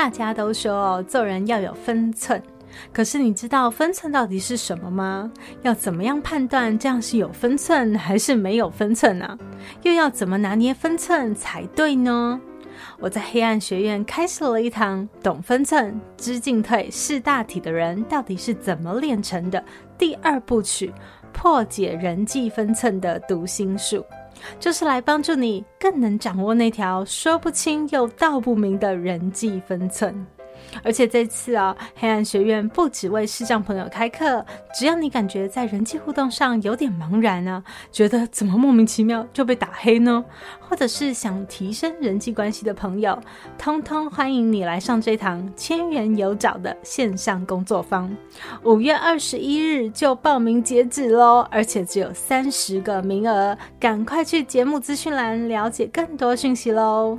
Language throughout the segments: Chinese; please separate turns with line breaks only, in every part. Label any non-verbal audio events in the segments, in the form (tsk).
大家都说哦，做人要有分寸。可是你知道分寸到底是什么吗？要怎么样判断这样是有分寸还是没有分寸呢？又要怎么拿捏分寸才对呢？我在黑暗学院开设了一堂懂分寸、知进退、识大体的人到底是怎么练成的第二部曲，破解人际分寸的读心术，就是来帮助你更能掌握那条说不清又道不明的人际分寸。而且这次啊，黑暗学院不只为视障朋友开课，只要你感觉在人际互动上有点茫然啊，觉得怎么莫名其妙就被打黑呢？或者是想提升人际关系的朋友，通通欢迎你来上这堂千元有找的线上工作坊。五月二十一日就报名截止喽，而且只有三十个名额，赶快去节目资讯栏了解更多讯息喽。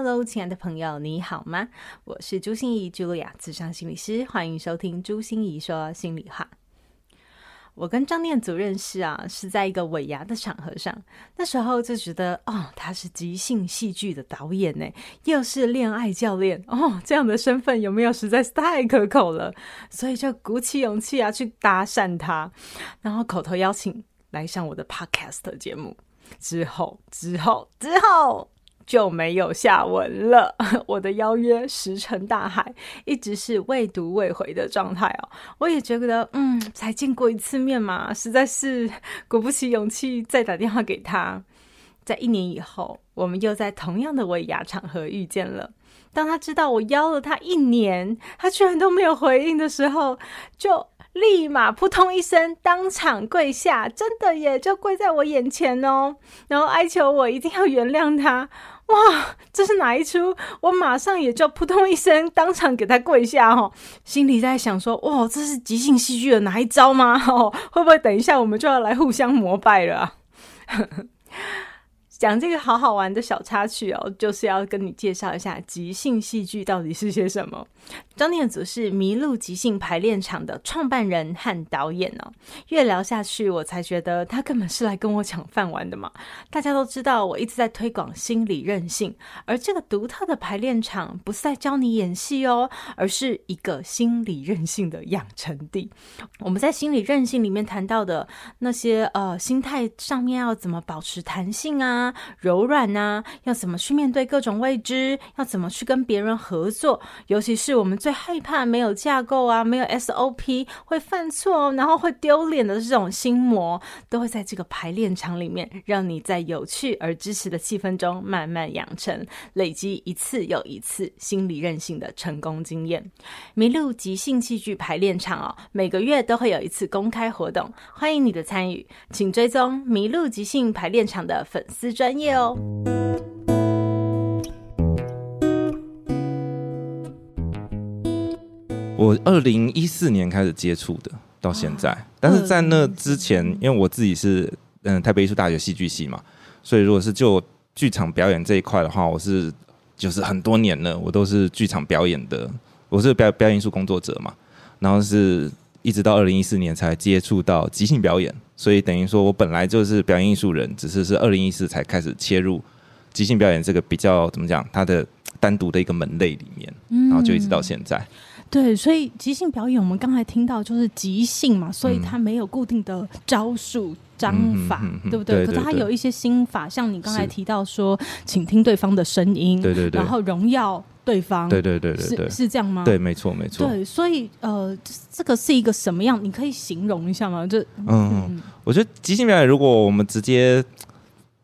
Hello，亲爱的朋友，你好吗？我是朱心仪，茱莉亚，咨商心理师，欢迎收听朱心仪说心里话。我跟张念祖认识啊，是在一个尾牙的场合上，那时候就觉得哦，他是即兴戏剧的导演呢，又是恋爱教练哦，这样的身份有没有实在是太可口了，所以就鼓起勇气啊去搭讪他，然后口头邀请来上我的 Podcast 节目。之后，之后，之后。就没有下文了。(laughs) 我的邀约石沉大海，一直是未读未回的状态哦。我也觉得，嗯，才见过一次面嘛，实在是鼓不起勇气再打电话给他。在一年以后，我们又在同样的尾牙场合遇见了。当他知道我邀了他一年，他居然都没有回应的时候，就立马扑通一声当场跪下，真的耶，就跪在我眼前哦，然后哀求我一定要原谅他。哇，这是哪一出？我马上也就扑通一声，当场给他跪下哦，心里在想说：哇，这是即兴戏剧的哪一招吗？哦，会不会等一下我们就要来互相膜拜了啊？(laughs) 讲这个好好玩的小插曲哦，就是要跟你介绍一下即兴戏剧到底是些什么。张念祖是麋鹿即兴排练场的创办人和导演哦。越聊下去，我才觉得他根本是来跟我抢饭碗的嘛。大家都知道，我一直在推广心理韧性，而这个独特的排练场不是在教你演戏哦，而是一个心理韧性的养成地。我们在心理韧性里面谈到的那些呃心态上面要怎么保持弹性啊、柔软啊，要怎么去面对各种未知，要怎么去跟别人合作，尤其是我们最最害怕没有架构啊，没有 SOP 会犯错，然后会丢脸的这种心魔，都会在这个排练场里面，让你在有趣而支持的气氛中慢慢养成，累积一次又一次心理韧性的成功经验。麋鹿即兴戏剧排练场哦，每个月都会有一次公开活动，欢迎你的参与，请追踪麋鹿即兴排练场的粉丝专业哦。
我二零一四年开始接触的，到现在，但是在那之前，因为我自己是嗯台北艺术大学戏剧系嘛，所以如果是就剧场表演这一块的话，我是就是很多年了，我都是剧场表演的，我是表表演艺术工作者嘛，然后是一直到二零一四年才接触到即兴表演，所以等于说我本来就是表演艺术人，只是是二零一四才开始切入即兴表演这个比较怎么讲，它的单独的一个门类里面，然后就一直到现在。
对，所以即兴表演，我们刚才听到就是即兴嘛，所以它没有固定的招数、章法，嗯、对不对？可是它有一些心法，像你刚才提到说，请听对方的声音，对对对，然后荣耀对方，对对对对，对，是是这样吗？
对，没错没错。
对，所以呃，这个是一个什么样？你可以形容一下吗？就嗯，
嗯，我觉得即兴表演，如果我们直接，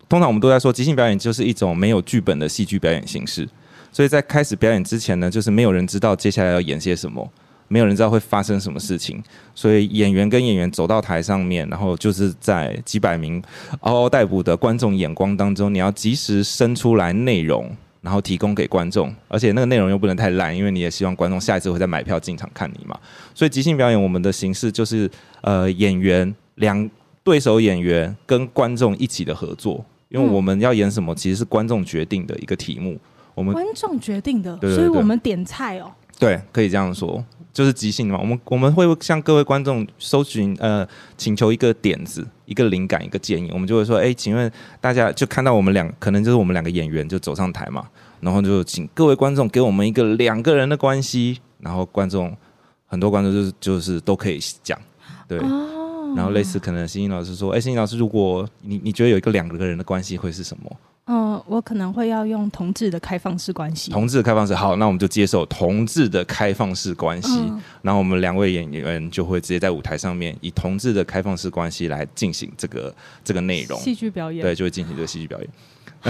通常我们都在说，即兴表演就是一种没有剧本的戏剧表演形式。所以在开始表演之前呢，就是没有人知道接下来要演些什么，没有人知道会发生什么事情，所以演员跟演员走到台上面，然后就是在几百名嗷嗷待哺的观众眼光当中，你要及时生出来内容，然后提供给观众，而且那个内容又不能太烂，因为你也希望观众下一次会再买票进场看你嘛。所以即兴表演我们的形式就是呃演员两对手演员跟观众一起的合作，因为我们要演什么其实是观众决定的一个题目，我们
观众决定的，
对对对，
所以我们点菜哦。
对，可以这样说，就是即兴嘛。我们我们会向各位观众搜寻呃，请求一个点子、一个灵感、一个建议。我们就会说，哎，请问大家就看到我们两，可能就是我们两个演员就走上台嘛，然后就请各位观众给我们一个两个人的关系，然后观众很多观众就是就是都可以讲，对。哦、然后类似可能星星老师说，哎，星星老师，如果你你觉得有一个两个人的关系会是什么？
嗯，我可能会要用同志的开放式关系。
同志的开放式，好，那我们就接受同志的开放式关系。嗯、然后我们两位演员就会直接在舞台上面以同志的开放式关系来进行这个这个内容。
戏剧表演，
对，就会进行这个戏剧表演，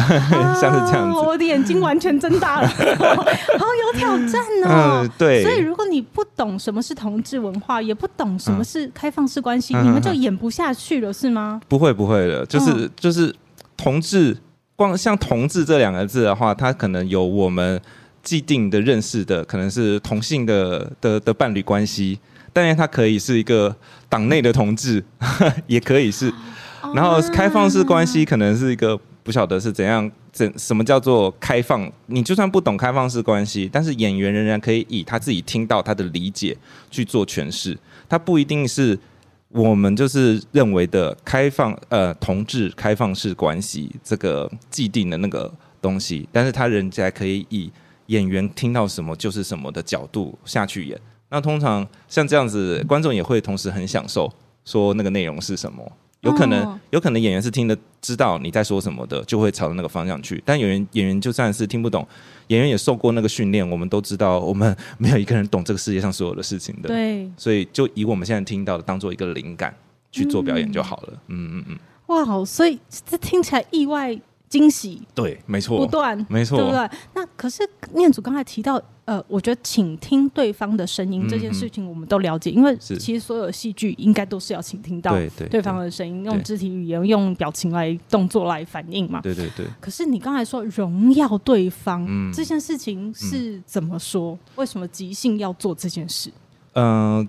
啊、像是这样子。
我的眼睛完全睁大了，好有挑战哦。
嗯，对。
所以如果你不懂什么是同志文化，也不懂什么是开放式关系，嗯、你们就演不下去了，是吗？
不会，不会的，就是、嗯、就是同志。光像“同志”这两个字的话，它可能有我们既定的认识的，可能是同性的的的伴侣关系，但是它可以是一个党内的同志，(laughs) 也可以是。然后开放式关系可能是一个不晓得是怎样，怎什么叫做开放？你就算不懂开放式关系，但是演员仍然可以以他自己听到他的理解去做诠释，他不一定是。我们就是认为的开放，呃，同志开放式关系这个既定的那个东西，但是他人家可以以演员听到什么就是什么的角度下去演。那通常像这样子，观众也会同时很享受，说那个内容是什么。有可能，有可能演员是听得知道你在说什么的，就会朝着那个方向去。但演员演员就算是听不懂，演员也受过那个训练。我们都知道，我们没有一个人懂这个世界上所有的事情的。
对，
所以就以我们现在听到的当做一个灵感去做表演就好了。嗯嗯嗯。
哇，所以这听起来意外惊喜。
对，没错，
不断，
没错，
对不对？那可是念祖刚才提到。呃，我觉得倾听对方的声音这件事情，我们都了解，嗯、因为其实所有戏剧应该都是要倾听到对方的声音，用肢体语言、用表情来动作来反应嘛。
对对对。
可是你刚才说荣耀对方、嗯、这件事情是怎么说？嗯、为什么即兴要做这件事？嗯、呃。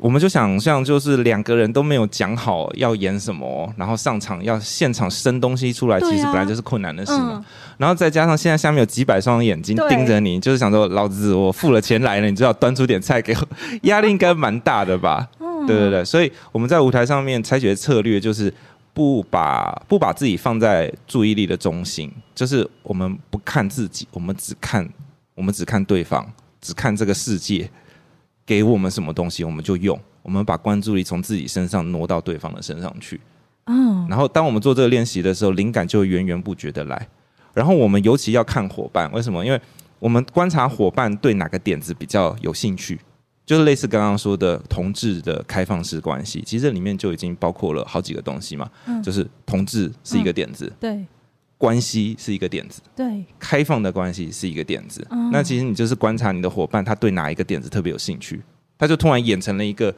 我们就想象，就是两个人都没有讲好要演什么，然后上场要现场生东西出来，其实本来就是困难的事嘛。嗯、然后再加上现在下面有几百双眼睛盯着你，就是想说，老子我付了钱来了，你就要端出点菜给我，压力应该蛮大的吧？(laughs) 嗯、对对对，所以我们在舞台上面采取的策略就是不把不把自己放在注意力的中心，就是我们不看自己，我们只看我们只看对方，只看这个世界。给我们什么东西，我们就用。我们把关注力从自己身上挪到对方的身上去。嗯，然后当我们做这个练习的时候，灵感就会源源不绝的来。然后我们尤其要看伙伴，为什么？因为我们观察伙伴对哪个点子比较有兴趣，就是类似刚刚说的同志的开放式关系，其实这里面就已经包括了好几个东西嘛。嗯，就是同志是一个点子。嗯，对。关系是一个点子，
对，
开放的关系是一个点子。嗯、那其实你就是观察你的伙伴，他对哪一个点子特别有兴趣，他就突然演成了一个，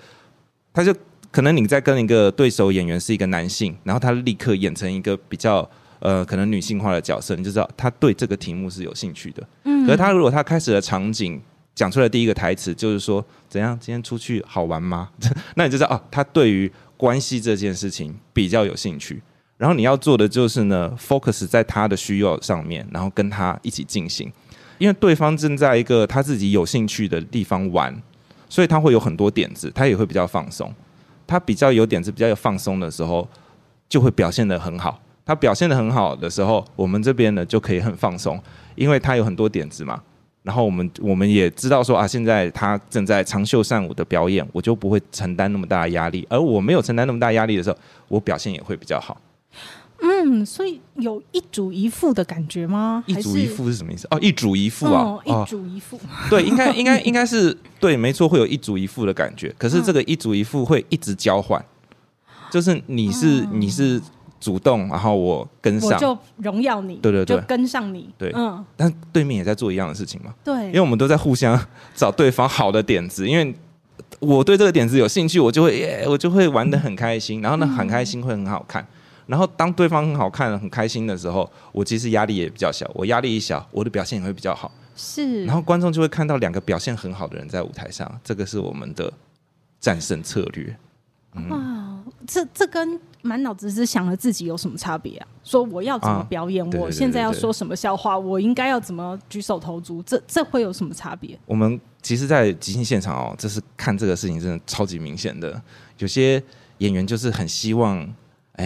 他就可能你在跟一个对手演员是一个男性，然后他立刻演成一个比较呃可能女性化的角色，你就知道他对这个题目是有兴趣的。嗯，可是他如果他开始的场景讲出来第一个台词就是说怎样，今天出去好玩吗？(laughs) 那你就知道哦，他对于关系这件事情比较有兴趣。然后你要做的就是呢，focus 在他的需要上面，然后跟他一起进行，因为对方正在一个他自己有兴趣的地方玩，所以他会有很多点子，他也会比较放松。他比较有点子、比较有放松的时候，就会表现得很好。他表现得很好的时候，我们这边呢就可以很放松，因为他有很多点子嘛。然后我们我们也知道说啊，现在他正在长袖善舞的表演，我就不会承担那么大的压力。而我没有承担那么大压力的时候，我表现也会比较好。
嗯，所以有一主一副的感觉吗？
一主一副是什么意思？哦，一主一副啊，
哦、一主一副。
对，应该 (laughs) 应该应该是对，没错，会有一主一副的感觉。可是这个一主一副会一直交换，就是你是、嗯、你是主动，然后我跟上，我
就荣耀你，
对对对，
就跟上你，
对，嗯。但对面也在做一样的事情嘛，
对，
因为我们都在互相找对方好的点子，因为我对这个点子有兴趣，我就会耶，我就会玩的很开心，然后呢，很开心会很好看。然后当对方很好看、很开心的时候，我其实压力也比较小。我压力一小，我的表现也会比较好。
是，
然后观众就会看到两个表现很好的人在舞台上，这个是我们的战胜策略。
嗯、哇，这这跟满脑子只想了自己有什么差别啊？说我要怎么表演，啊、我现在要说什么笑话，我应该要怎么举手投足，这这会有什么差别？
我们其实，在即兴现场哦，这是看这个事情真的超级明显的。有些演员就是很希望，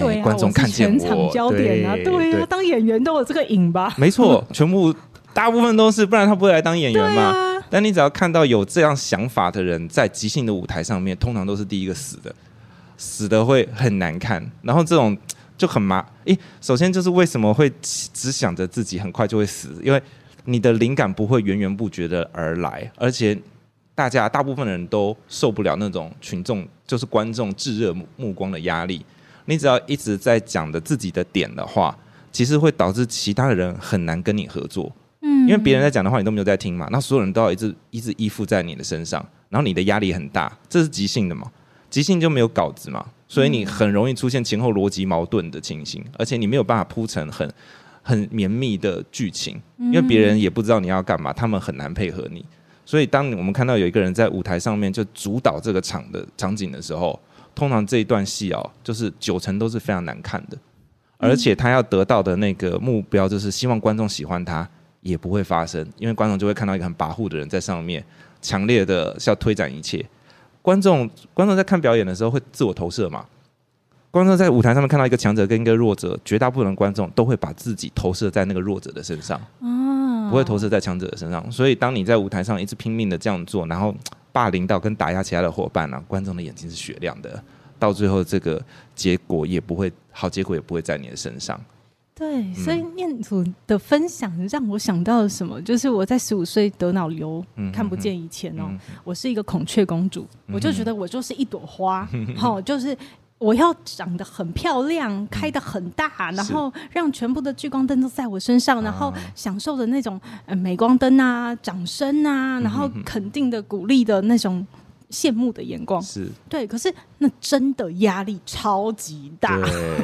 哎，观众看见我，
全场焦点啊，对，呀啊，当演员都有这个瘾吧？
没错，全部。(laughs) 大部分都是，不然他不会来当演员嘛。啊、但你只要看到有这样想法的人在即兴的舞台上面，通常都是第一个死的，死的会很难看。然后这种就很麻。诶，首先就是为什么会只想着自己很快就会死？因为你的灵感不会源源不绝的而来，而且大家大部分人都受不了那种群众就是观众炙热目光的压力。你只要一直在讲的自己的点的话，其实会导致其他的人很难跟你合作。嗯因为别人在讲的话，你都没有在听嘛，那所有人都要一直一直依附在你的身上，然后你的压力很大，这是即兴的嘛？即兴就没有稿子嘛，所以你很容易出现前后逻辑矛盾的情形，而且你没有办法铺成很很绵密的剧情，因为别人也不知道你要干嘛，他们很难配合你。所以当我们看到有一个人在舞台上面就主导这个场的场景的时候，通常这一段戏哦，就是九成都是非常难看的，而且他要得到的那个目标就是希望观众喜欢他。也不会发生，因为观众就会看到一个很跋扈的人在上面，强烈的是要推展一切。观众观众在看表演的时候会自我投射嘛？观众在舞台上面看到一个强者跟一个弱者，绝大部分的观众都会把自己投射在那个弱者的身上，不会投射在强者的身上。所以当你在舞台上一直拼命的这样做，然后霸凌到跟打压其他的伙伴呢、啊，观众的眼睛是雪亮的，到最后这个结果也不会好，结果也不会在你的身上。
对，所以念祖的分享让我想到了什么？就是我在十五岁得脑瘤、嗯、看不见以前哦，嗯、我是一个孔雀公主，嗯、我就觉得我就是一朵花，好、嗯，就是我要长得很漂亮，嗯、开得很大，然后让全部的聚光灯都在我身上，然后享受的那种呃镁光灯啊、掌声啊，然后肯定的、鼓励的那种。羡慕的眼光
是
对，可是那真的压力超级大，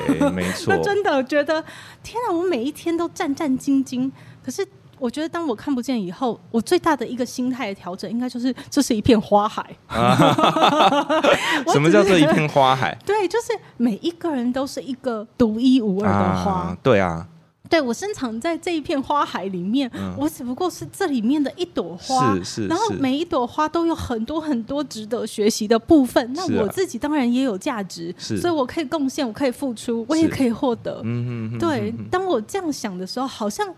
对，没错。(laughs)
那真的觉得天啊，我每一天都战战兢兢。可是我觉得，当我看不见以后，我最大的一个心态的调整，应该就是这是一片花海。(laughs)
什么叫做一片花海？(laughs)
对，就是每一个人都是一个独一无二的花。
啊对啊。
对，我生长在这一片花海里面，嗯、我只不过是这里面的一朵花，
是是是，
然后每一朵花都有很多很多值得学习的部分。那我自己当然也有价值，所以我可以贡献，我可以付出，我也可以获得。嗯嗯对，当我这样想的时候，好像哎，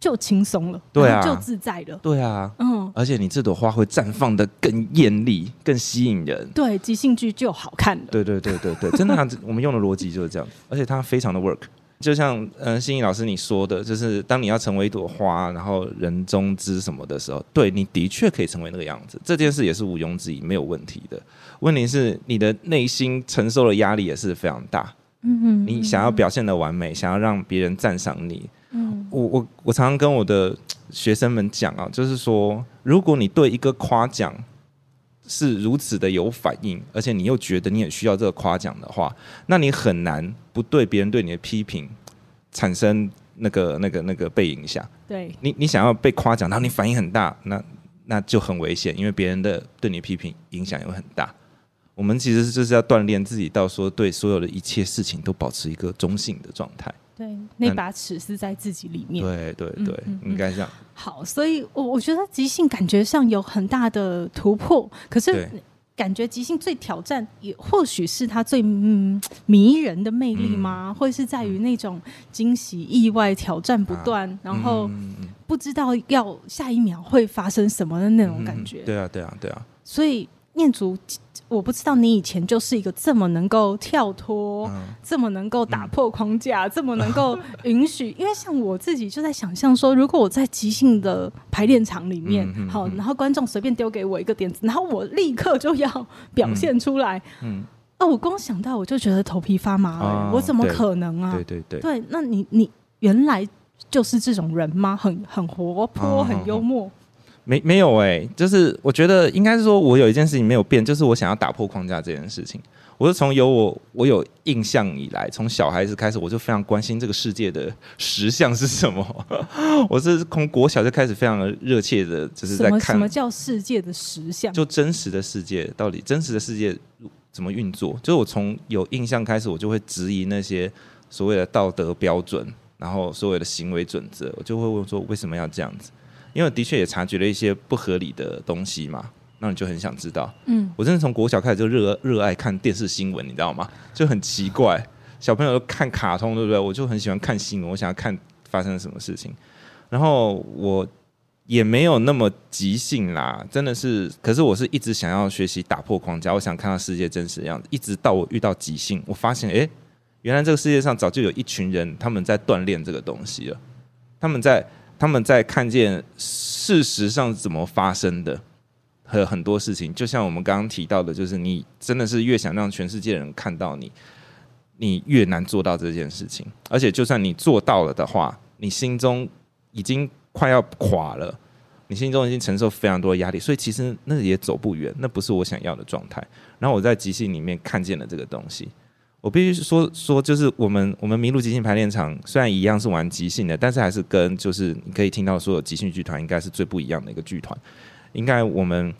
就轻松了，对啊，就自在了，
对啊，嗯，而且你这朵花会绽放的更艳丽、更吸引人，
对，即兴剧就好看了。
对对对对对，真的，我们用的逻辑就是这样，而且它非常的 work。就像嗯、呃，心怡老师你说的，就是当你要成为一朵花，然后人中之什么的时候，对，你的确可以成为那个样子，这件事也是毋庸置疑，没有问题的。问题是你的内心承受的压力也是非常大。嗯哼，你想要表现的完美，想要让别人赞赏你。嗯，我我我常常跟我的 (tsk) 学生们讲啊，就是说，如果你对一个夸奖。是如此的有反应，而且你又觉得你很需要这个夸奖的话，那你很难不对别人对你的批评产生那个、那个、那个被影响。
对
你，你想要被夸奖，然后你反应很大，那那就很危险，因为别人的对你批评影响又很大。我们其实就是要锻炼自己，到说对所有的一切事情都保持一个中性的状态。
对，那把尺是在自己里面。
对对对，嗯、应该这样。
好，所以我我觉得即兴感觉上有很大的突破，可是感觉即兴最挑战，也或许是它最嗯迷人的魅力吗？会、嗯、是在于那种惊喜、意外、挑战不断，啊、然后不知道要下一秒会发生什么的那种感觉。
嗯、对啊，对啊，对啊。
所以念祖。我不知道你以前就是一个这么能够跳脱、嗯、这么能够打破框架、嗯、这么能够允许。因为像我自己就在想象说，如果我在即兴的排练场里面，好，然后观众随便丢给我一个点子，然后我立刻就要表现出来，嗯，嗯哦，我光想到我就觉得头皮发麻，哦，我怎么可能啊？
对对对，
对，那你你原来就是这种人吗？很很活泼，哦，很幽默。哦
没没有哎、欸，就是我觉得应该是说，我有一件事情没有变，就是我想要打破框架这件事情。我是从有我我有印象以来，从小孩子开始，我就非常关心这个世界的实相是什么。(laughs) 我是从国小就开始非常的热切的，就是在看什么，
什么叫世界的实相，
就真实的世界到底真实的世界怎么运作。就是我从有印象开始，我就会质疑那些所谓的道德标准，然后所谓的行为准则，我就会问说为什么要这样子。因为的确也察觉了一些不合理的东西嘛，那你就很想知道。嗯，我真的从国小开始就热热爱看电视新闻，你知道吗？就很奇怪，小朋友都看卡通，对不对？我就很喜欢看新闻，我想要看发生了什么事情。然后我也没有那么即兴啦，真的是。可是我是一直想要学习打破框架，我想看到世界真实的样子。一直到我遇到即兴，我发现，哎，原来这个世界上早就有一群人他们在锻炼这个东西了，他们在。他们在看见事实上怎么发生的，和很多事情，就像我们刚刚提到的，就是你真的是越想让全世界人看到你，你越难做到这件事情。而且，就算你做到了的话，你心中已经快要垮了，你心中已经承受非常多压力，所以其实那也走不远，那不是我想要的状态。然后我在即兴里面看见了这个东西。我必须说说，就是我们我们麋鹿即兴排练场虽然一样是玩即兴的，但是还是跟就是你可以听到所有即兴剧团应该是最不一样的一个剧团。应该我们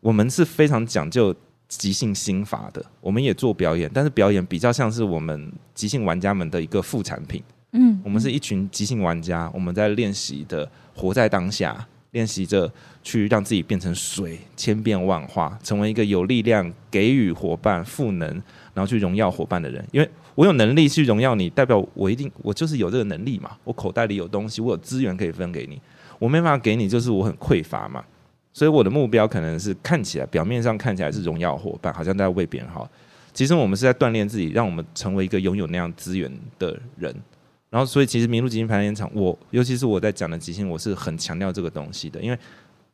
我们是非常讲究即兴心法的，我们也做表演，但是表演比较像是我们即兴玩家们的一个副产品。嗯，我们是一群即兴玩家，我们在练习的活在当下，练习着去让自己变成水，千变万化，成为一个有力量给予伙伴赋能。然后去荣耀伙伴的人，因为我有能力去荣耀你，代表我一定我就是有这个能力嘛。我口袋里有东西，我有资源可以分给你。我没办法给你，就是我很匮乏嘛。所以我的目标可能是看起来表面上看起来是荣耀伙伴，好像在为别人好。其实我们是在锻炼自己，让我们成为一个拥有那样资源的人。然后，所以其实麋鹿即兴排练场，我尤其是我在讲的即兴，我是很强调这个东西的，因为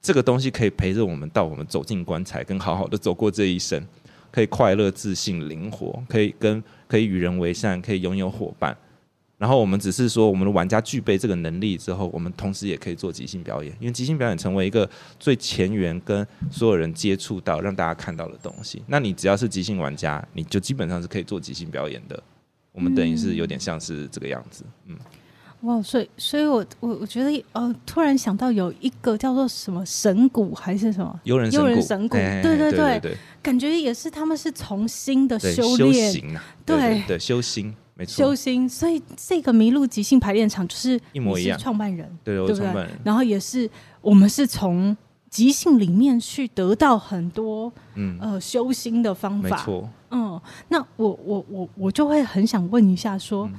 这个东西可以陪着我们到我们走进棺材，跟好好的走过这一生。可以快乐、自信、灵活，可以跟可以与人为善，可以拥有伙伴。然后我们只是说，我们的玩家具备这个能力之后，我们同时也可以做即兴表演。因为即兴表演成为一个最前沿，跟所有人接触到，让大家看到的东西。那你只要是即兴玩家，你就基本上是可以做即兴表演的。我们等于是有点像是这个样子，嗯。
哇，所以，所以我我我觉得，呃，突然想到有一个叫做什么神谷还是什么
幽人
神鼓，对对对，对，对，感觉也是他们是从新的修炼，
对对，对，修心，没错，
修心。所以这个麋鹿即兴排练场就是
一模一样，
创办人，
对，我创办人，
然后也是我们是从即兴里面去得到很多，嗯呃，修心的方法，没错，嗯，那我我我我就会很想问一下说。嗯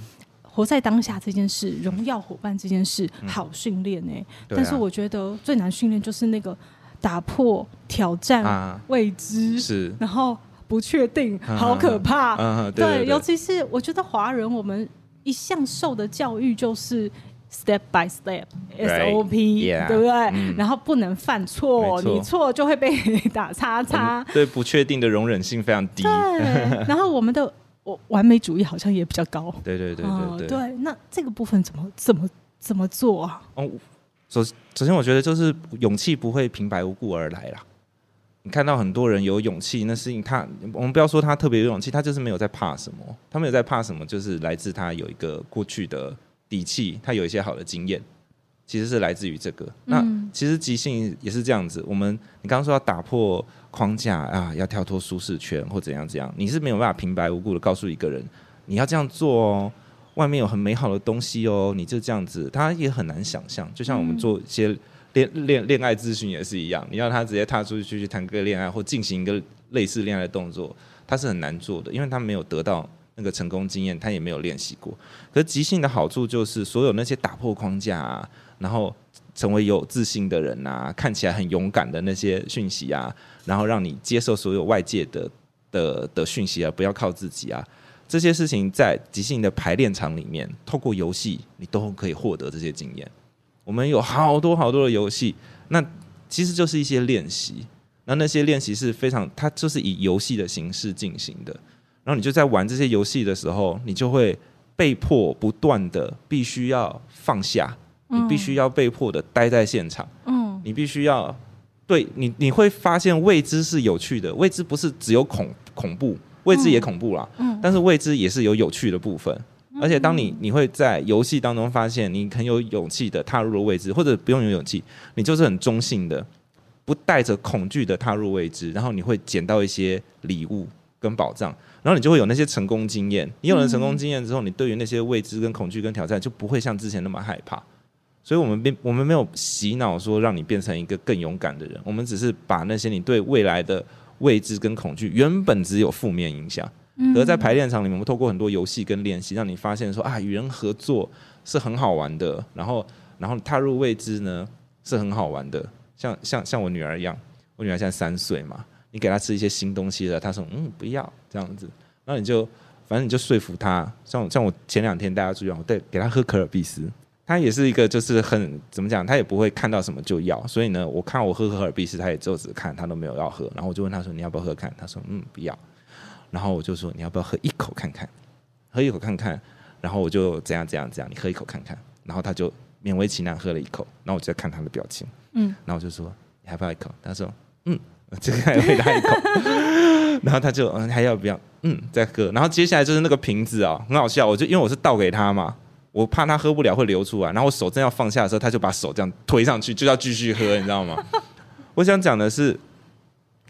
活在当下这件事，荣耀伙伴这件事，嗯、好训练哎。但是我觉得最难训练就是那个打破、挑战、啊、未知，是然后不确定，好可怕。对，对，对，对，尤其是我觉得华人，我们一向受的教育就是 step by step SOP. 对不对、嗯？然后不能犯错，你错就会被 (laughs) 打叉叉。
对不确定的容忍性非常低。
对，(laughs) 然后我们的。完美主义好像也比较高。
对对对对
对，那这个部分怎么怎么怎么做啊？
哦，首首先我觉得就是勇气不会平白无故而来啦。你看到很多人有勇气，那是因为他，我们不要说他特别有勇气，他就是没有在怕什么。他没有在怕什么，就是来自他有一个过去的底气，他有一些好的经验，其实是来自于这个。那其实即兴也是这样子。我们你刚刚说要打破。框架啊，要跳脱舒适圈或怎样怎样，你是没有办法平白无故的告诉一个人你要这样做哦，外面有很美好的东西哦，你就这样子，他也很难想象。就像我们做一些恋恋恋爱咨询也是一样，你要他直接踏出去去谈个恋爱或进行一个类似恋爱的动作，他是很难做的，因为他没有得到那个成功经验，他也没有练习过。可是即兴的好处就是，所有那些打破框架啊，然后。成为有自信的人啊，看起来很勇敢的那些讯息啊，然后让你接受所有外界的的的讯息啊，不要靠自己啊，这些事情在即兴的排练场里面，透过游戏你都可以获得这些经验。我们有好多好多的游戏，那其实就是一些练习，那那些练习是非常，它就是以游戏的形式进行的。然后你就在玩这些游戏的时候，你就会被迫不断的必须要放下，你必须要被迫的待在现场，嗯，你必须要对你你会发现未知是有趣的，未知不是只有恐恐怖，未知也恐怖啦，嗯，但是未知也是有有趣的部分。而且，当你你会在游戏当中发现，你很有勇气的踏入了未知，或者不用有勇气，你就是很中性的，不带着恐惧的踏入未知，然后你会捡到一些礼物跟宝藏，然后你就会有那些成功经验。你有了成功经验之后，你对于那些未知跟恐惧跟挑战就不会像之前那么害怕。所以，我们并我们没有洗脑说让你变成一个更勇敢的人，我们只是把那些你对未来的未知跟恐惧原本只有负面影响。而在排练场里面，我们透过很多游戏跟练习，让你发现说啊，与人合作是很好玩的。然后，然后踏入未知呢是很好玩的。像像像我女儿一样，我女儿现在三岁嘛，你给她吃一些新东西了，她说嗯不要这样子，然后你就反正你就说服她。像像我前两天带她出去，我带给她喝可尔必思，她也是一个就是很怎么讲，他也不会看到什么就要。所以呢，我看我喝可尔必思，他也就只看，他都没有要喝。然后我就问他说你要不要喝看？他说嗯不要。然后我就说，你要不要喝一口看看？喝一口看看。然后我就怎样怎样怎样，你喝一口看看。然后他就勉为其难喝了一口。然后我就在看他的表情。嗯。然后我就说，你还要不要一口？他说，嗯。这个还回答一口。(laughs) 然后他就嗯，还要不要？嗯，再喝。然后接下来就是那个瓶子啊，很好笑。我就因为我是倒给他嘛，我怕他喝不了会流出来。然后我手正要放下的时候，他就把手这样推上去，就要继续喝，你知道吗？我想讲的是，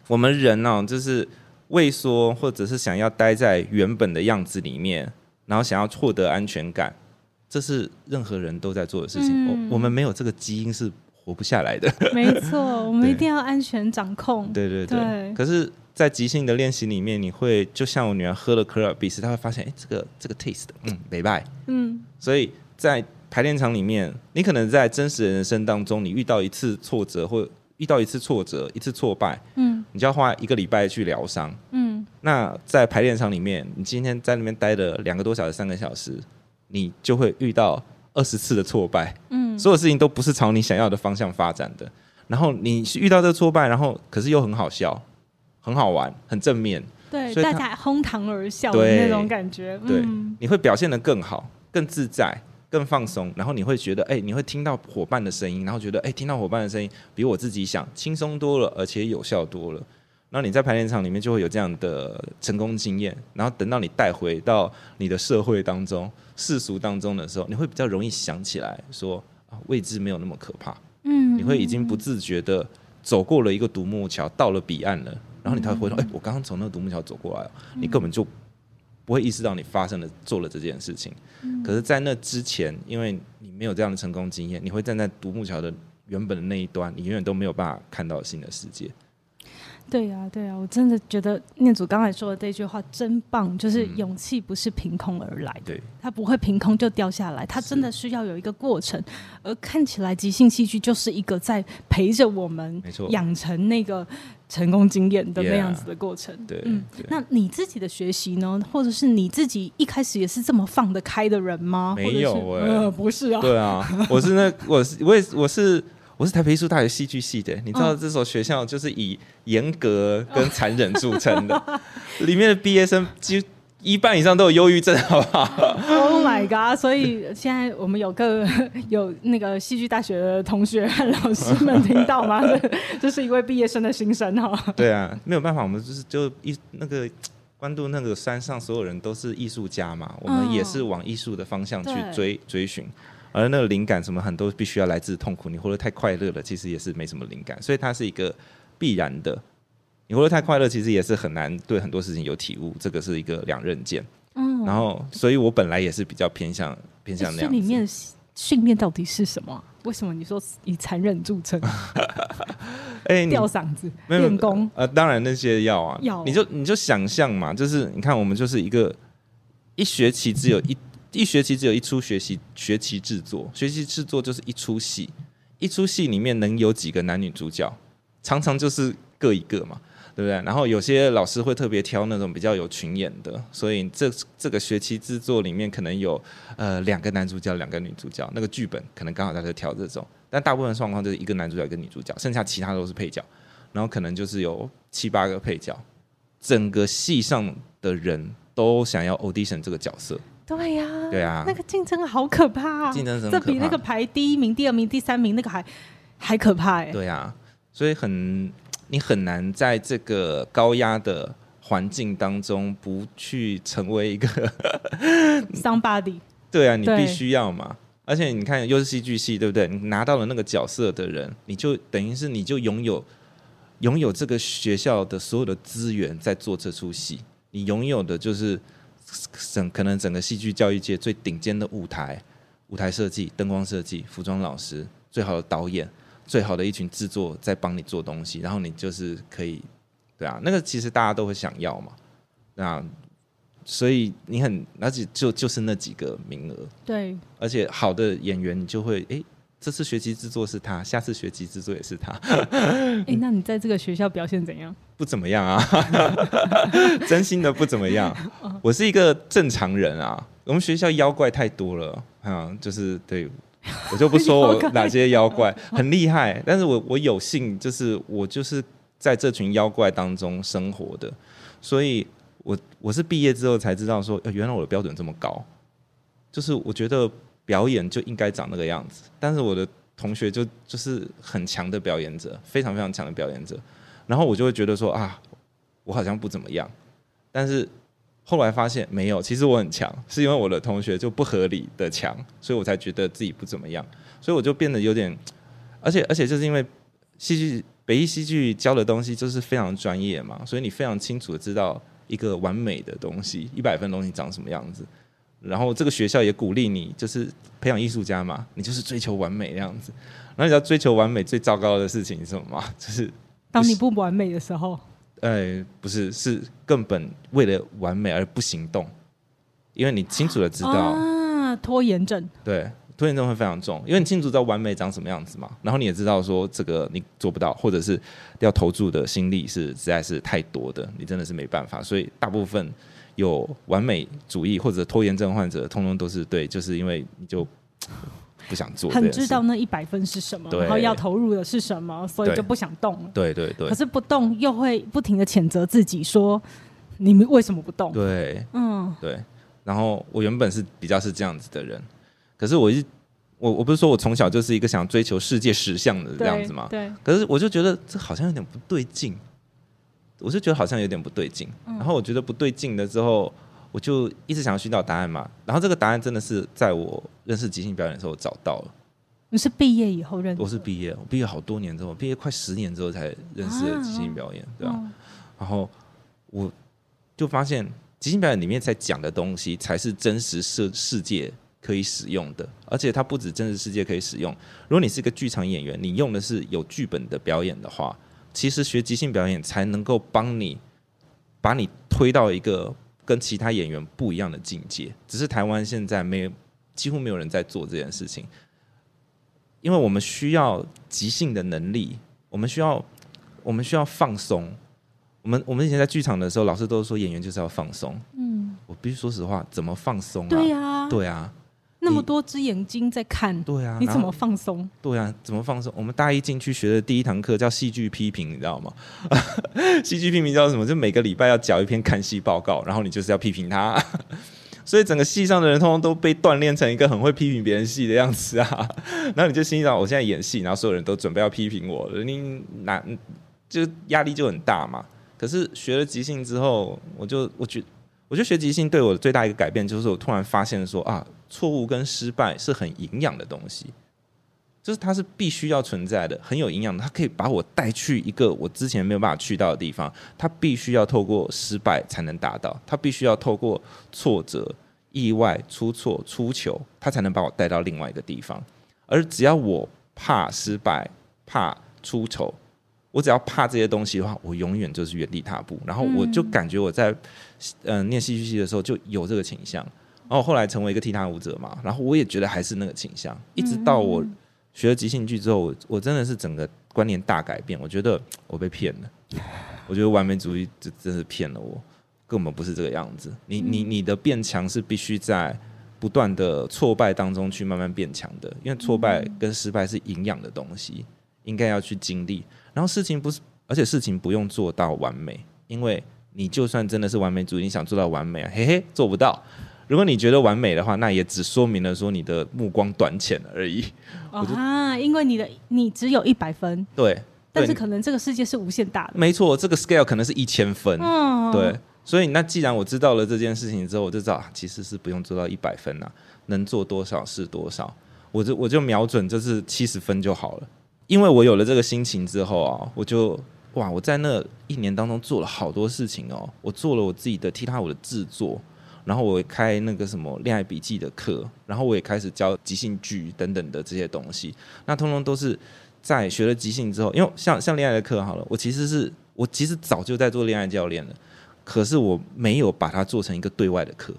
我们人呢、啊，就是。畏缩，或者是想要待在原本的样子里面，然后想要获得安全感，这是任何人都在做的事情。嗯、我我们没有这个基因是活不下来的。没
错，我们一定要安全掌控。(laughs)
对对对，对。可是，在即兴的练习里面，你会就像我女儿喝了可尔必斯，她会发现，哎，这个这个 taste，嗯，没败。嗯。所以在排练场里面，你可能在真实的人生当中，你遇到一次挫折或。遇到一次挫折，一次挫败，嗯，你就要花一个礼拜去疗伤，嗯。那在排练场里面，你今天在那边待了两个多小时、三个小时，你就会遇到二十次的挫败，嗯。所有事情都不是朝你想要的方向发展的。然后你遇到这个挫败，然后可是又很好笑，很好玩，很正面，
对，大家哄堂而笑的那种感觉，
对，嗯、你会表现得更好，更自在。更放松，然后你会觉得，哎、欸，你会听到伙伴的声音，然后觉得，哎、欸，听到伙伴的声音比我自己想轻松多了，而且有效多了。然后你在排练场里面就会有这样的成功经验，然后等到你带回到你的社会当中、世俗当中的时候，你会比较容易想起来说，啊，未知没有那么可怕。嗯，你会已经不自觉的走过了一个独木桥，到了彼岸了，然后你才会说，哎、欸，我刚刚从那个独木桥走过来了，你根本就。不会意识到你发生了做了这件事情，嗯、可是，在那之前，因为你没有这样的成功经验，你会站在独木桥的原本的那一端，你永远都没有办法看到新的世界。
对呀、啊，对呀、啊，我真的觉得念祖刚才说的这句话真棒，就是勇气不是凭空而来的，对、嗯，它不会凭空就掉下来，它真的是要有一个过程。而看起来即兴戏剧就是一个在陪着我们，没错，养成那个。成功经验的那样子的过程，yeah, 对，嗯，对那你自己的学习呢？或者是你自己一开始也是这么放得开的人吗？
没有、欸，
呃，不是啊，
对啊，我是那，我是，我也是，我是，我是台北艺术大学戏剧系的。你知道这所学校就是以严格跟残忍著称的，(laughs) 里面的毕业生几乎。一半以上都有忧郁症，好不好
？Oh my god！所以现在我们有个 (laughs) 有那个戏剧大学的同学和老师们听到吗？(laughs) 这是一位毕业生的心声哈。
对啊，没有办法，我们就是就一那个 (tsk) 关渡那个山上所有人都是艺术家嘛，我们也是往艺术的方向去追追寻，而那个灵感什么很多必须要来自痛苦，你活得太快乐了，其实也是没什么灵感，所以它是一个必然的。你活得太快乐，其实也是很难对很多事情有体悟，这个是一个两刃剑。嗯，然后，所以我本来也是比较偏向偏向那里面
训练到底是什么？为什么你说以残忍著称？(laughs) 哎、欸，吊嗓子、练功？
呃，当然那些要啊，要你就你就想象嘛，就是你看我们就是一个一学期只有一一学期只有一出学习学期制作，学习制作就是一出戏，一出戏里面能有几个男女主角？常常就是各一个嘛。对不对？然后有些老师会特别挑那种比较有群演的，所以这这个学期制作里面可能有呃两个男主角，两个女主角，那个剧本可能刚好在这挑这种，但大部分状况就是一个男主角，一个女主角，剩下其他都是配角，然后可能就是有七八个配角，整个戏上的人都想要 audition 这个角色。
对呀、啊，
对啊，
那个竞争好可怕啊！
竞争什么？
这比那个排第一名、第二名、第三名那个还还可怕哎。
对啊，所以很你很难在这个高压的环境当中不去成为一个 (laughs)
somebody。
对啊，你必须要嘛。而且你看，又是戏剧系，对不对？你拿到了那个角色的人，你就等于是你就拥有拥有这个学校的所有的资源在做这出戏，你拥有的就是。整可能整个戏剧教育界最顶尖的舞台、舞台设计、灯光设计、服装老师、最好的导演、最好的一群制作在帮你做东西，然后你就是可以，对啊，那个其实大家都会想要嘛，那所以你很而且就就是那几个名额，
对，而
且好的演员你就会哎。诶这次学期制作是他，下次学期制作也是他。哎、
欸，那你在这个学校表现怎样？
不怎么样啊，(laughs) 真心的不怎么样。我是一个正常人啊。我们学校妖怪太多了，嗯，就是对，我就不说 (laughs) 我哪些妖怪很厉害，但是我我有幸就是我就是在这群妖怪当中生活的，所以我我是毕业之后才知道说，原来我的标准这么高，就是我觉得。表演就应该长那个样子，但是我的同学就就是很强的表演者，非常非常强的表演者，然后我就会觉得说啊，我好像不怎么样，但是后来发现没有，其实我很强，是因为我的同学就不合理的强，所以我才觉得自己不怎么样，所以我就变得有点，而且而且就是因为戏剧北艺戏剧教的东西就是非常专业嘛，所以你非常清楚的知道一个完美的东西，一百分东西长什么样子。然后这个学校也鼓励你，就是培养艺术家嘛，你就是追求完美这样子。然后你要追求完美，最糟糕的事情是什么吗？就是
当你不完美的时候。
哎，不是，是根本为了完美而不行动，因为你清楚的知道
啊，拖延症。
对，拖延症会非常重，因为你清楚知道完美长什么样子嘛。然后你也知道说这个你做不到，或者是要投注的心力是实在是太多的，你真的是没办法。所以大部分。有完美主义或者拖延症患者，通通都是对，就是因为你就不想做，
很知道那一百分是什么，然后要投入的是什么，所以就不想动。
对对对。
可是不动又会不停的谴责自己，说你们为什么不动？
对，嗯，对。然后我原本是比较是这样子的人，可是我一我我不是说我从小就是一个想追求世界实相的这样子嘛，对。可是我就觉得这好像有点不对劲。我就觉得好像有点不对劲，然后我觉得不对劲了之后，我就一直想要寻找答案嘛。然后这个答案真的是在我认识即兴表演的时候找到了。
你是毕业以后认识？
我是毕业，我毕业好多年之后，毕业快十年之后才认识的即兴表演，对吧？然后我就发现即兴表演里面在讲的东西才是真实世世界可以使用的，而且它不止真实世界可以使用。如果你是一个剧场演员，你用的是有剧本的表演的话。其实学即兴表演才能够帮你把你推到一个跟其他演员不一样的境界。只是台湾现在没有，几乎没有人在做这件事情，因为我们需要即兴的能力，我们需要我们需要放松。我们我们以前在剧场的时候，老师都说演员就是要放松。嗯，我必须说实话，怎么放松啊？
对啊，
对啊。
那么多只眼睛在看，
对啊，
你怎么放松？
对啊，怎么放松？我们大一进去学的第一堂课叫戏剧批评，你知道吗？(laughs) 戏剧批评叫什么？就每个礼拜要交一篇看戏报告，然后你就是要批评他。(laughs) 所以整个戏上的人通通都被锻炼成一个很会批评别人戏的样子啊。(laughs) 然后你就心想，我现在演戏，然后所有人都准备要批评我，你哪就压力就很大嘛。可是学了即兴之后，我就我觉我觉得学即兴对我的最大一个改变，就是我突然发现说啊。错误跟失败是很营养的东西，就是它是必须要存在的，很有营养的。它可以把我带去一个我之前没有办法去到的地方。它必须要透过失败才能达到，它必须要透过挫折、意外、出错、出糗，它才能把我带到另外一个地方。而只要我怕失败、怕出丑，我只要怕这些东西的话，我永远就是原地踏步。然后我就感觉我在嗯、呃、念戏剧系的时候就有这个倾向。然后后来成为一个踢踏舞者嘛，然后我也觉得还是那个倾向，一直到我学了即兴剧之后，我真的是整个观念大改变。我觉得我被骗了，我觉得完美主义这真是骗了我，根本不是这个样子。你你你的变强是必须在不断的挫败当中去慢慢变强的，因为挫败跟失败是营养的东西，应该要去经历。然后事情不是，而且事情不用做到完美，因为你就算真的是完美主义，你想做到完美啊，嘿嘿，做不到。如果你觉得完美的话，那也只说明了说你的目光短浅而已。
啊，因为你的你只有一百分，
对，
但是可能这个世界是无限大的。
没错，这个 scale 可能是一千分。嗯，对。所以那既然我知道了这件事情之后，我就知道其实是不用做到一百分啊，能做多少是多少。我就我就瞄准就是七十分就好了。因为我有了这个心情之后啊，我就哇，我在那一年当中做了好多事情哦。我做了我自己的踢踏舞的制作。然后我开那个什么恋爱笔记的课，然后我也开始教即兴剧等等的这些东西。那通通都是在学了即兴之后，因为像像恋爱的课好了，我其实是我其实早就在做恋爱教练了，可是我没有把它做成一个对外的课。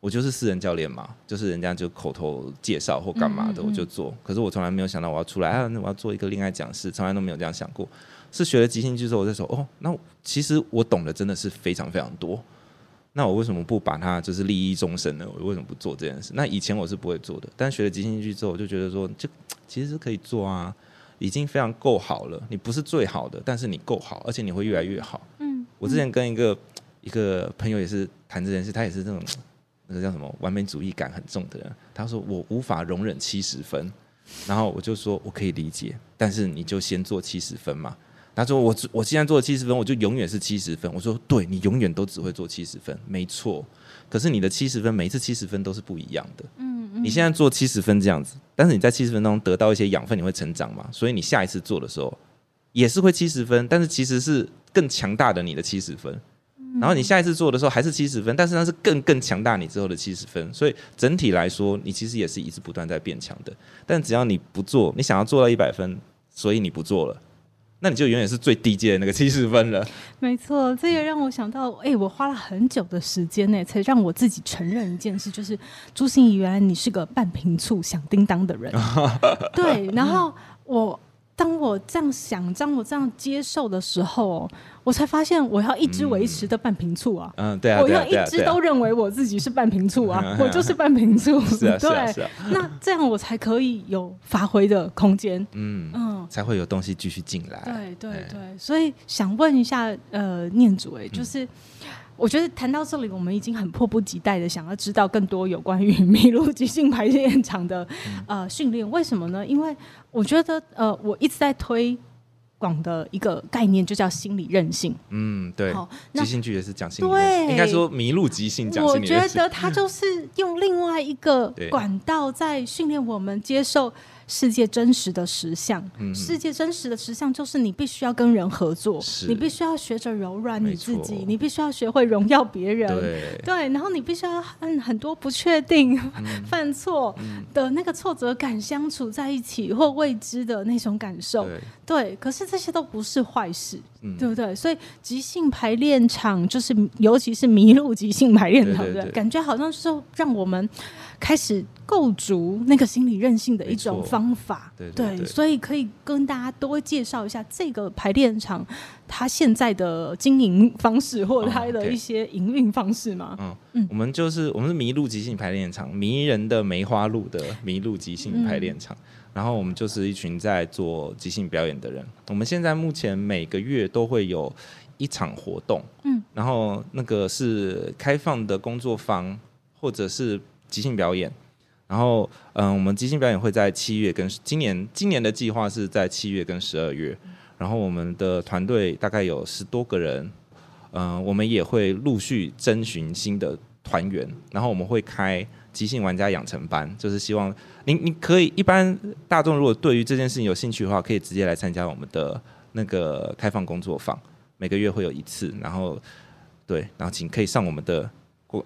我就是私人教练嘛，就是人家就口头介绍或干嘛的，我就做。可是我从来没有想到我要出来啊，那我要做一个恋爱讲师，从来都没有这样想过。是学了即兴剧之后，我在说哦，那其实我懂得真的是非常非常多。那我为什么不把它就是利益终身呢？我为什么不做这件事？那以前我是不会做的，但学了即兴剧之后，我就觉得说，就其实是可以做啊，已经非常够好了。你不是最好的，但是你够好，而且你会越来越好。嗯，嗯，我之前跟一个一个朋友也是谈这件事，他也是这种那个叫什么完美主义感很重的人。他说我无法容忍七十分，然后我就说我可以理解，但是你就先做七十分嘛。他说：“我我现在做了七十分，我就永远是七十分。”我说：“对，你永远都只会做七十分，没错。可是你的七十分，每一次七十分都是不一样的。嗯，嗯，你现在做七十分这样子，但是你在七十分当中得到一些养分，你会成长嘛？所以你下一次做的时候也是会七十分，但是其实是更强大的你的七十分。然后你下一次做的时候还是七十分，但是那是更更强大你之后的七十分。所以整体来说，你其实也是一直不断在变强的。但只要你不做，你想要做到一百分，所以你不做了。”那你就永远是最低阶的那个七十分了。
没错，这也让我想到，哎、欸，我花了很久的时间呢，才让我自己承认一件事，就是朱心怡，原来你是个半瓶醋响叮当的人。(laughs) 对，然后我。当我这样想，当我这样接受的时候，我才发现我要一直维持的半瓶醋啊！
嗯，对啊，
我要一直都认为我自己是半瓶醋啊，(laughs) 我就是半瓶醋。
是啊，(laughs) 对，
那这样我才可以有发挥的空间。
嗯嗯，才会有东西继续进来。
对对对，所以想问一下，呃，念祖，哎，就是。我觉得谈到这里，我们已经很迫不及待的想要知道更多有关于 (laughs) 麋鹿即兴排练场的呃训练。为什么呢？因为我觉得呃，我一直在推广的一个概念就叫心理韧性。
嗯，对。好，即兴剧也是讲心理应该说迷路即兴讲心理韧性。我
觉得它就是用另外一个管道在训练我们接受。世界真实的实相，嗯、世界真实的实相就是你必须要跟人合作，你必须要学着柔软你自己，你必须要学会荣耀别人，对，对，然后你必须要和很多不确定、嗯、犯错的那个挫折感相处在一起，或未知的那种感受，对，对，可是这些都不是坏事，嗯、对不对？所以即兴排练场就是，尤其是麋鹿即兴排练场的感觉，好像就是让我们。开始构筑那个心理韧性的一种方法，对，对，对，对，所以可以跟大家多介绍一下这个排练场，它现在的经营方式或者它的一些营运方式吗？嗯。嗯，
我们就是我们是麋鹿即兴排练场，迷人的梅花鹿的麋鹿即兴排练场，嗯、然后我们就是一群在做即兴表演的人。我们现在目前每个月都会有一场活动，嗯，然后那个是开放的工作坊或者是。即兴表演，然后嗯，我们即兴表演会在七月跟今年今年的计划是在七月跟十二月，然后我们的团队大概有十多个人，嗯，我们也会陆续征询新的团员，然后我们会开即兴玩家养成班，就是希望您您可以一般大众如果对于这件事情有兴趣的话，可以直接来参加我们的那个开放工作坊，每个月会有一次，然后对，然后请可以上我们的。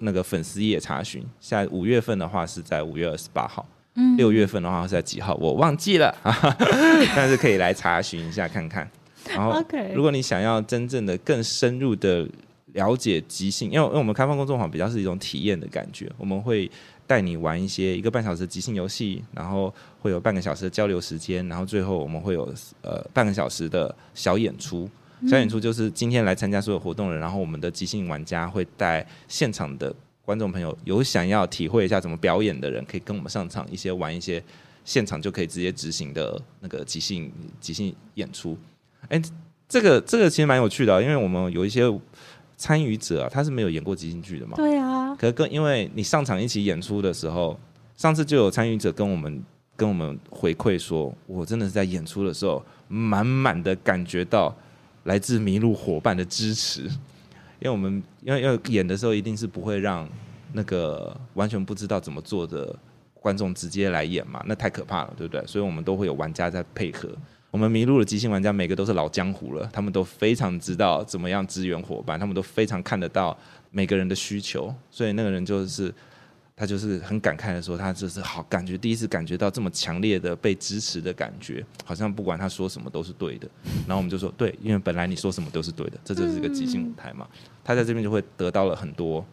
那个粉丝页查询，现在五月份的话是在五月二十八号，嗯，六月份的话是在几号？我忘记了，(laughs) 但是可以来查询一下看看。然后，如果你想要真正的更深入的了解即兴，因为因为我们开放工作坊比较是一种体验的感觉，我们会带你玩一些一个半小时的即兴游戏，然后会有半个小时的交流时间，然后最后我们会有呃半个小时的小演出。小演出就是今天来参加所有活动的，然后我们的即兴玩家会带现场的观众朋友，有想要体会一下怎么表演的人，可以跟我们上场一些玩一些现场就可以直接执行的那个即兴即兴演出。哎，这个这个其实蛮有趣的，因为我们有一些参与者啊，他是没有演过即兴剧的嘛？
对啊。
可是跟因为你上场一起演出的时候，上次就有参与者跟我们跟我们回馈说，我真的是在演出的时候，满满的感觉到来自迷路伙伴的支持。(laughs) 因为我们因为要演的时候，一定是不会让那个完全不知道怎么做的观众直接来演嘛，那太可怕了，对不对？所以我们都会有玩家在配合。我们迷路的即兴玩家每个都是老江湖了，他们都非常知道怎么样支援伙伴，他们都非常看得到每个人的需求，所以那个人就是他就是很感慨的说，他就是好感觉第一次感觉到这么强烈的被支持的感觉，好像不管他说什么都是对的。然后我们就说对，因为本来你说什么都是对的，这就是一个即兴舞台嘛，他在这边就会得到了很多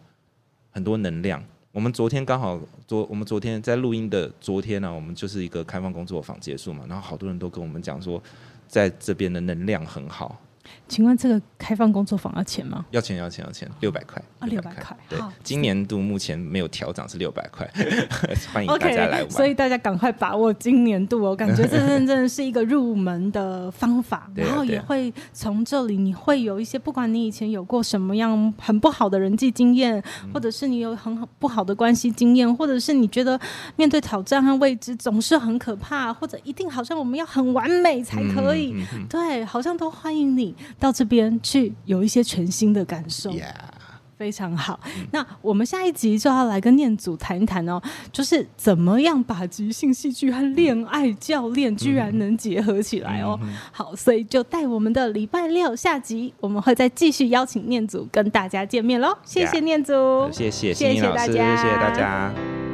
很多能量。我们昨天刚好昨我们昨天在录音的昨天呢、我们就是一个开放工作坊结束嘛，然后好多人都跟我们讲说，在这边的能量很好。
请问这个开放工作坊要钱吗？
要钱，要钱，要钱，六百块
啊，六百块。
对，今年度目前没有调涨，是六百块，(laughs) 欢迎大家来玩。Okay,
所以大家赶快把握今年度，我感觉这真正是一个入门的方法，然后也会从这里，你会有一些，不管你以前有过什么样很不好的人际经验，或者是你有很好不好的关系经验，或者是你觉得面对挑战和未知总是很可怕，或者一定好像我们要很完美才可以，对，好像都欢迎你。到这边去有一些全新的感受，Yeah. 非常好。那我们下一集就要来跟念祖谈一谈哦，就是怎么样把即兴戏剧和恋爱教练居然能结合起来哦。Mm -hmm. 好，所以就带我们的礼拜六下集，我们会再继续邀请念祖跟大家见面喽。谢谢念祖，yeah.
谢谢谢谢大家，谢谢大家。